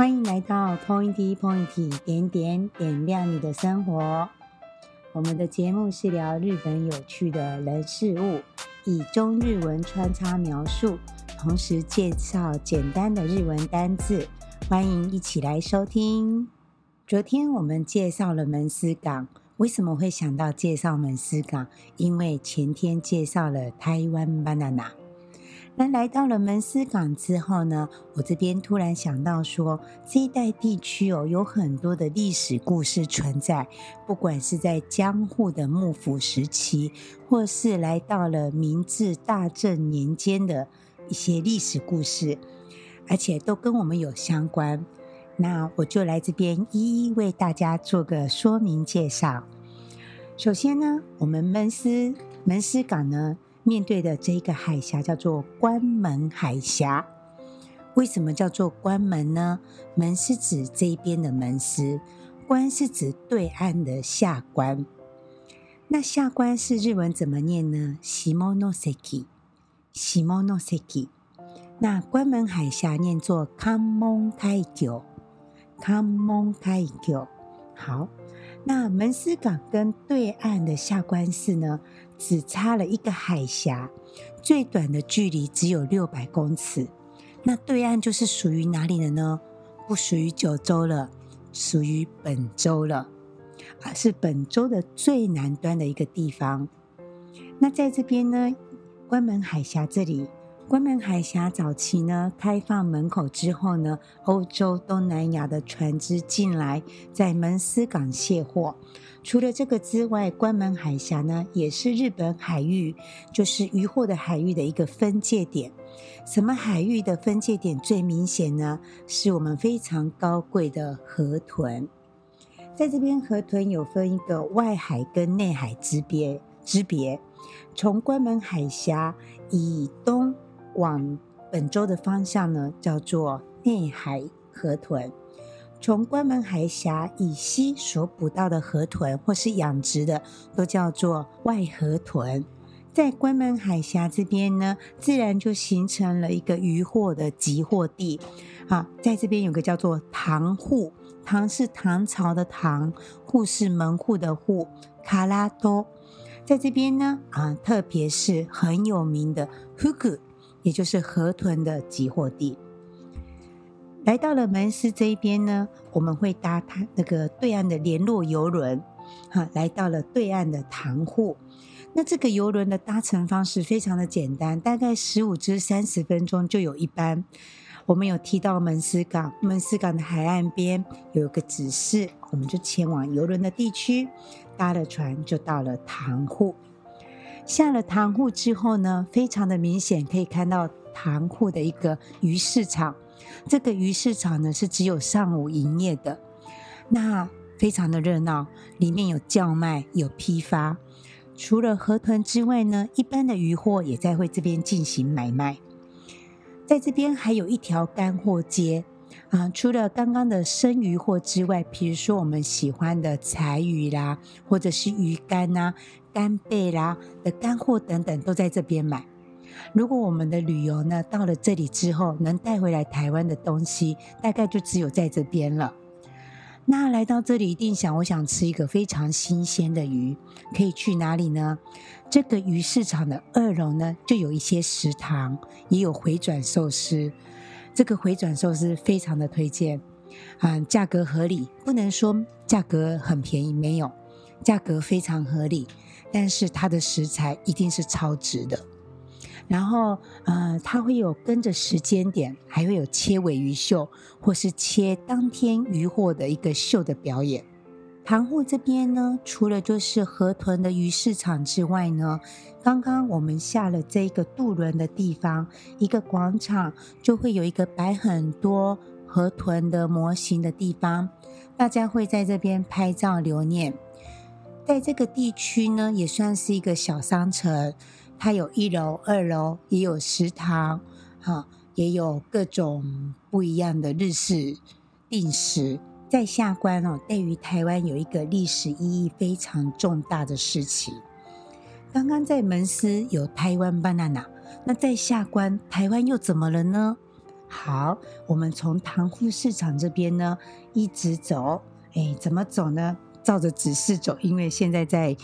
欢迎来到 Pointy Pointy 点点点亮你的生活。我们的节目是聊日本有趣的人事物，以中日文穿插描述，同时介绍简单的日文单字。欢迎一起来收听。昨天我们介绍了门司港，为什么会想到介绍门司港？因为前天介绍了台湾 banana。那来到了门司港之后呢，我这边突然想到说，这一带地区哦，有很多的历史故事存在，不管是在江户的幕府时期，或是来到了明治大正年间的一些历史故事，而且都跟我们有相关。那我就来这边一一为大家做个说明介绍。首先呢，我们门司门司港呢，面对的这一个海峡叫做关门海峡。为什么叫做关门呢？门是指这一边的门司，关是指对岸的下关。那下关是日文怎么念呢？Shimonoseki。Shimonoseki。那关门海峡念作 Kamon Kaigyo。Kamon Kaigyo。好，那门司港跟对岸的下关市呢，只差了一个海峡，最短的距离只有六百公尺。那对岸就是属于哪里的呢？不属于九州了，属于本州了，啊，是本州的最南端的一个地方。那在这边呢，关门海峡这里。关门海峡早期呢，开放门口之后呢，欧洲、东南亚的船只进来，在门司港卸货。除了这个之外，关门海峡呢，也是日本海域，就是渔获的海域的一个分界点。什么海域的分界点最明显呢？是我们非常高贵的河豚。在这边，河豚有分一个外海跟内海之别之别。从关门海峡以东。往本州的方向呢，叫做内海河豚。从关门海峡以西所捕到的河豚，或是养殖的，都叫做外河豚。在关门海峡这边呢，自然就形成了一个渔获的集货地。啊，在这边有个叫做唐户，唐是唐朝的唐，户是门户的户，卡拉多。在这边呢，啊，特别是很有名的福谷。也就是河豚的集货地。来到了门司这一边呢，我们会搭它那个对岸的联络游轮，哈，来到了对岸的唐户。那这个游轮的搭乘方式非常的简单，大概十五至三十分钟就有一班。我们有提到门司港，门司港的海岸边有一个指示，我们就前往游轮的地区，搭了船就到了唐户。下了塘户之后呢，非常的明显可以看到塘户的一个鱼市场。这个鱼市场呢是只有上午营业的，那非常的热闹，里面有叫卖，有批发。除了河豚之外呢，一般的鱼货也在会这边进行买卖。在这边还有一条干货街啊，除了刚刚的生鱼货之外，比如说我们喜欢的柴鱼啦，或者是鱼干呐。干贝啦的干货等等都在这边买。如果我们的旅游呢，到了这里之后，能带回来台湾的东西，大概就只有在这边了。那来到这里一定想，我想吃一个非常新鲜的鱼，可以去哪里呢？这个鱼市场的二楼呢，就有一些食堂，也有回转寿司。这个回转寿司非常的推荐，啊，价格合理，不能说价格很便宜，没有，价格非常合理。但是它的食材一定是超值的，然后呃，它会有跟着时间点，还会有切尾鱼秀，或是切当天鱼货的一个秀的表演。唐户这边呢，除了就是河豚的鱼市场之外呢，刚刚我们下了这个渡轮的地方，一个广场就会有一个摆很多河豚的模型的地方，大家会在这边拍照留念。在这个地区呢，也算是一个小商城，它有一楼、二楼，也有食堂，哈，也有各种不一样的日式定食。在下关哦，对于台湾有一个历史意义非常重大的事情。刚刚在门司有台湾 banana，那在下关台湾又怎么了呢？好，我们从塘户市场这边呢一直走，哎，怎么走呢？照着指示走，因为现在在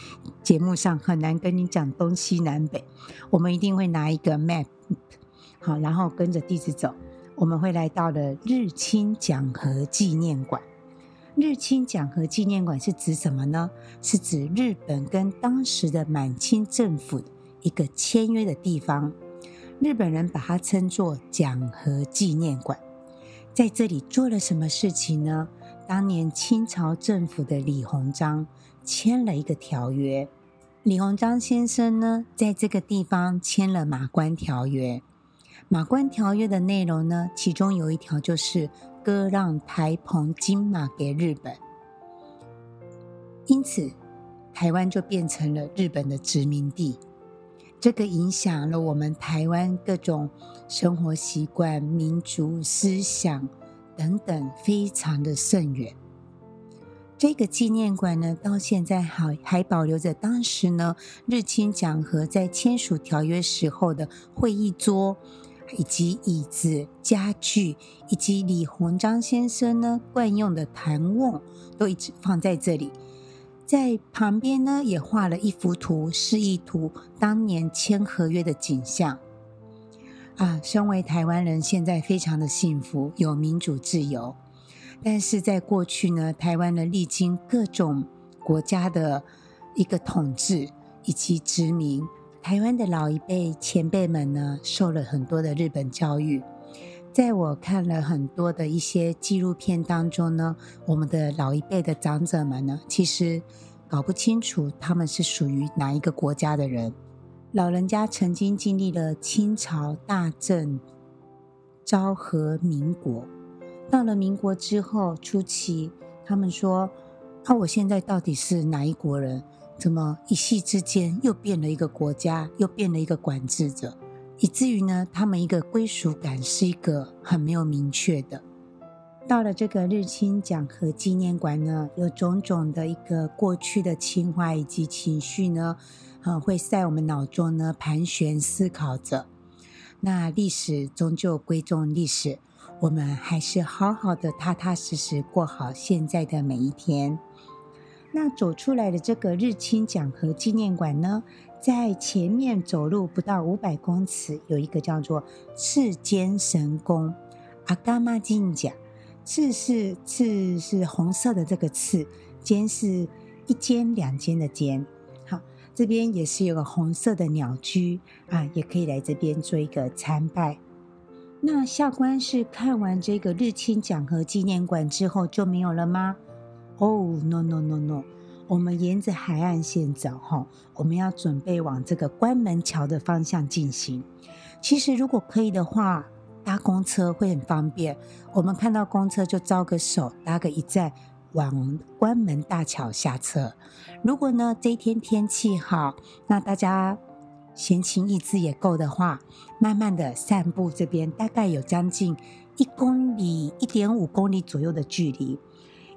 节目上很难跟你讲东西南北，我们一定会拿一个 map，好，然后跟着地址走，我们会来到了日清讲和纪念馆。日清讲和纪念馆是指什么呢？是指日本跟当时的满清政府一个签约的地方，日本人把它称作讲和纪念馆。在这里做了什么事情呢？当年清朝政府的李鸿章签了一个条约，李鸿章先生呢，在这个地方签了马关条约。马关条约的内容呢，其中有一条就是。割让台澎金马给日本，因此台湾就变成了日本的殖民地。这个影响了我们台湾各种生活习惯、民族思想等等，非常的深远。这个纪念馆呢，到现在还还保留着当时呢日清讲和在签署条约时候的会议桌。以及椅子、家具，以及李鸿章先生呢惯用的弹瓮，都一直放在这里。在旁边呢，也画了一幅图，示意图当年签合约的景象。啊，身为台湾人，现在非常的幸福，有民主自由。但是在过去呢，台湾人历经各种国家的一个统治以及殖民。台湾的老一辈前辈们呢，受了很多的日本教育。在我看了很多的一些纪录片当中呢，我们的老一辈的长者们呢，其实搞不清楚他们是属于哪一个国家的人。老人家曾经经历了清朝、大正、昭和、民国，到了民国之后初期，他们说：“啊，我现在到底是哪一国人？”怎么一夕之间又变了一个国家，又变了一个管制者，以至于呢，他们一个归属感是一个很没有明确的。到了这个日清讲和纪念馆呢，有种种的一个过去的情怀以及情绪呢，呃，会在我们脑中呢盘旋思考着。那历史终究归宗历史，我们还是好好的踏踏实实过好现在的每一天。那走出来的这个日清讲和纪念馆呢，在前面走路不到五百公尺，有一个叫做赤间神宫。阿伽玛金甲，赤是赤是红色的这个赤，间是一间两间的间。好，这边也是有个红色的鸟居啊，也可以来这边做一个参拜。那下关是看完这个日清讲和纪念馆之后就没有了吗？哦、，no no no no，我们沿着海岸线走，哈，我们要准备往这个关门桥的方向进行。其实如果可以的话，搭公车会很方便。我们看到公车就招个手，搭个一站，往关门大桥下车。如果呢这一天天气好，那大家闲情逸致也够的话，慢慢的散步这边大概有将近一公里、一点五公里左右的距离。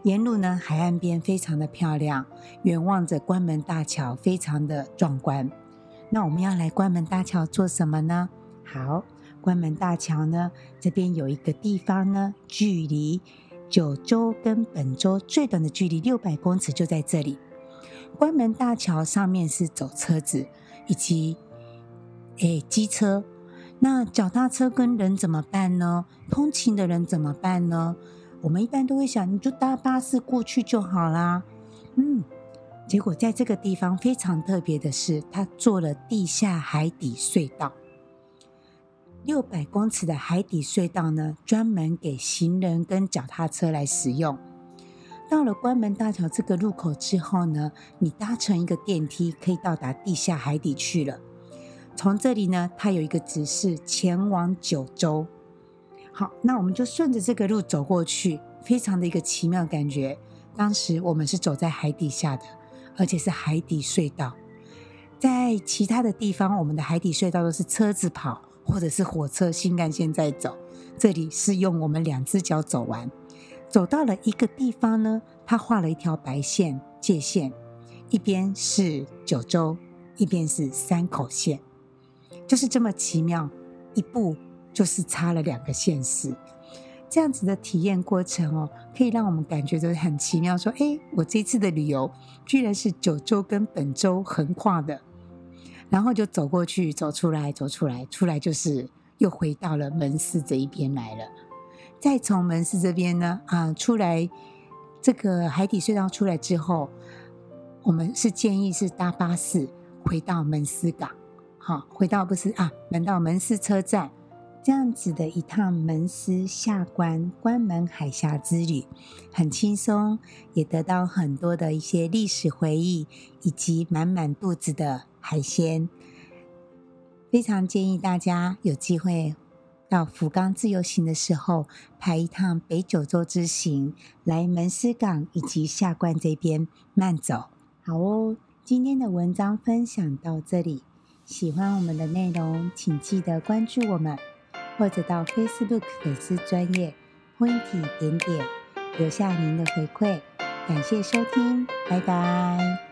沿路呢，海岸边非常的漂亮，远望着关门大桥，非常的壮观。那我们要来关门大桥做什么呢？好，关门大桥呢，这边有一个地方呢，距离九州跟本州最短的距离六百公尺就在这里。关门大桥上面是走车子以及诶机车，那脚踏车跟人怎么办呢？通勤的人怎么办呢？我们一般都会想，你就搭巴士过去就好啦。嗯，结果在这个地方非常特别的是，它做了地下海底隧道，六百公尺的海底隧道呢，专门给行人跟脚踏车来使用。到了关门大桥这个入口之后呢，你搭乘一个电梯可以到达地下海底去了。从这里呢，它有一个指示前往九州。好，那我们就顺着这个路走过去，非常的一个奇妙感觉。当时我们是走在海底下的，而且是海底隧道。在其他的地方，我们的海底隧道都是车子跑，或者是火车、新干线在走。这里是用我们两只脚走完。走到了一个地方呢，他画了一条白线界线，一边是九州，一边是山口线，就是这么奇妙，一步。就是差了两个县市。这样子的体验过程哦，可以让我们感觉到很奇妙。说，哎，我这次的旅游居然是九州跟本州横跨的，然后就走过去，走出来，走出来，出来就是又回到了门司这一边来了。再从门司这边呢，啊，出来这个海底隧道出来之后，我们是建议是搭巴士回到门司港，好，回到不是啊，门到门司车站。这样子的一趟门司下关关门海峡之旅，很轻松，也得到很多的一些历史回忆，以及满满肚子的海鲜。非常建议大家有机会到福冈自由行的时候，排一趟北九州之行，来门司港以及下关这边慢走。好哦，今天的文章分享到这里，喜欢我们的内容，请记得关注我们。或者到 Facebook 粉丝专业婚礼点点留下您的回馈，感谢收听，拜拜。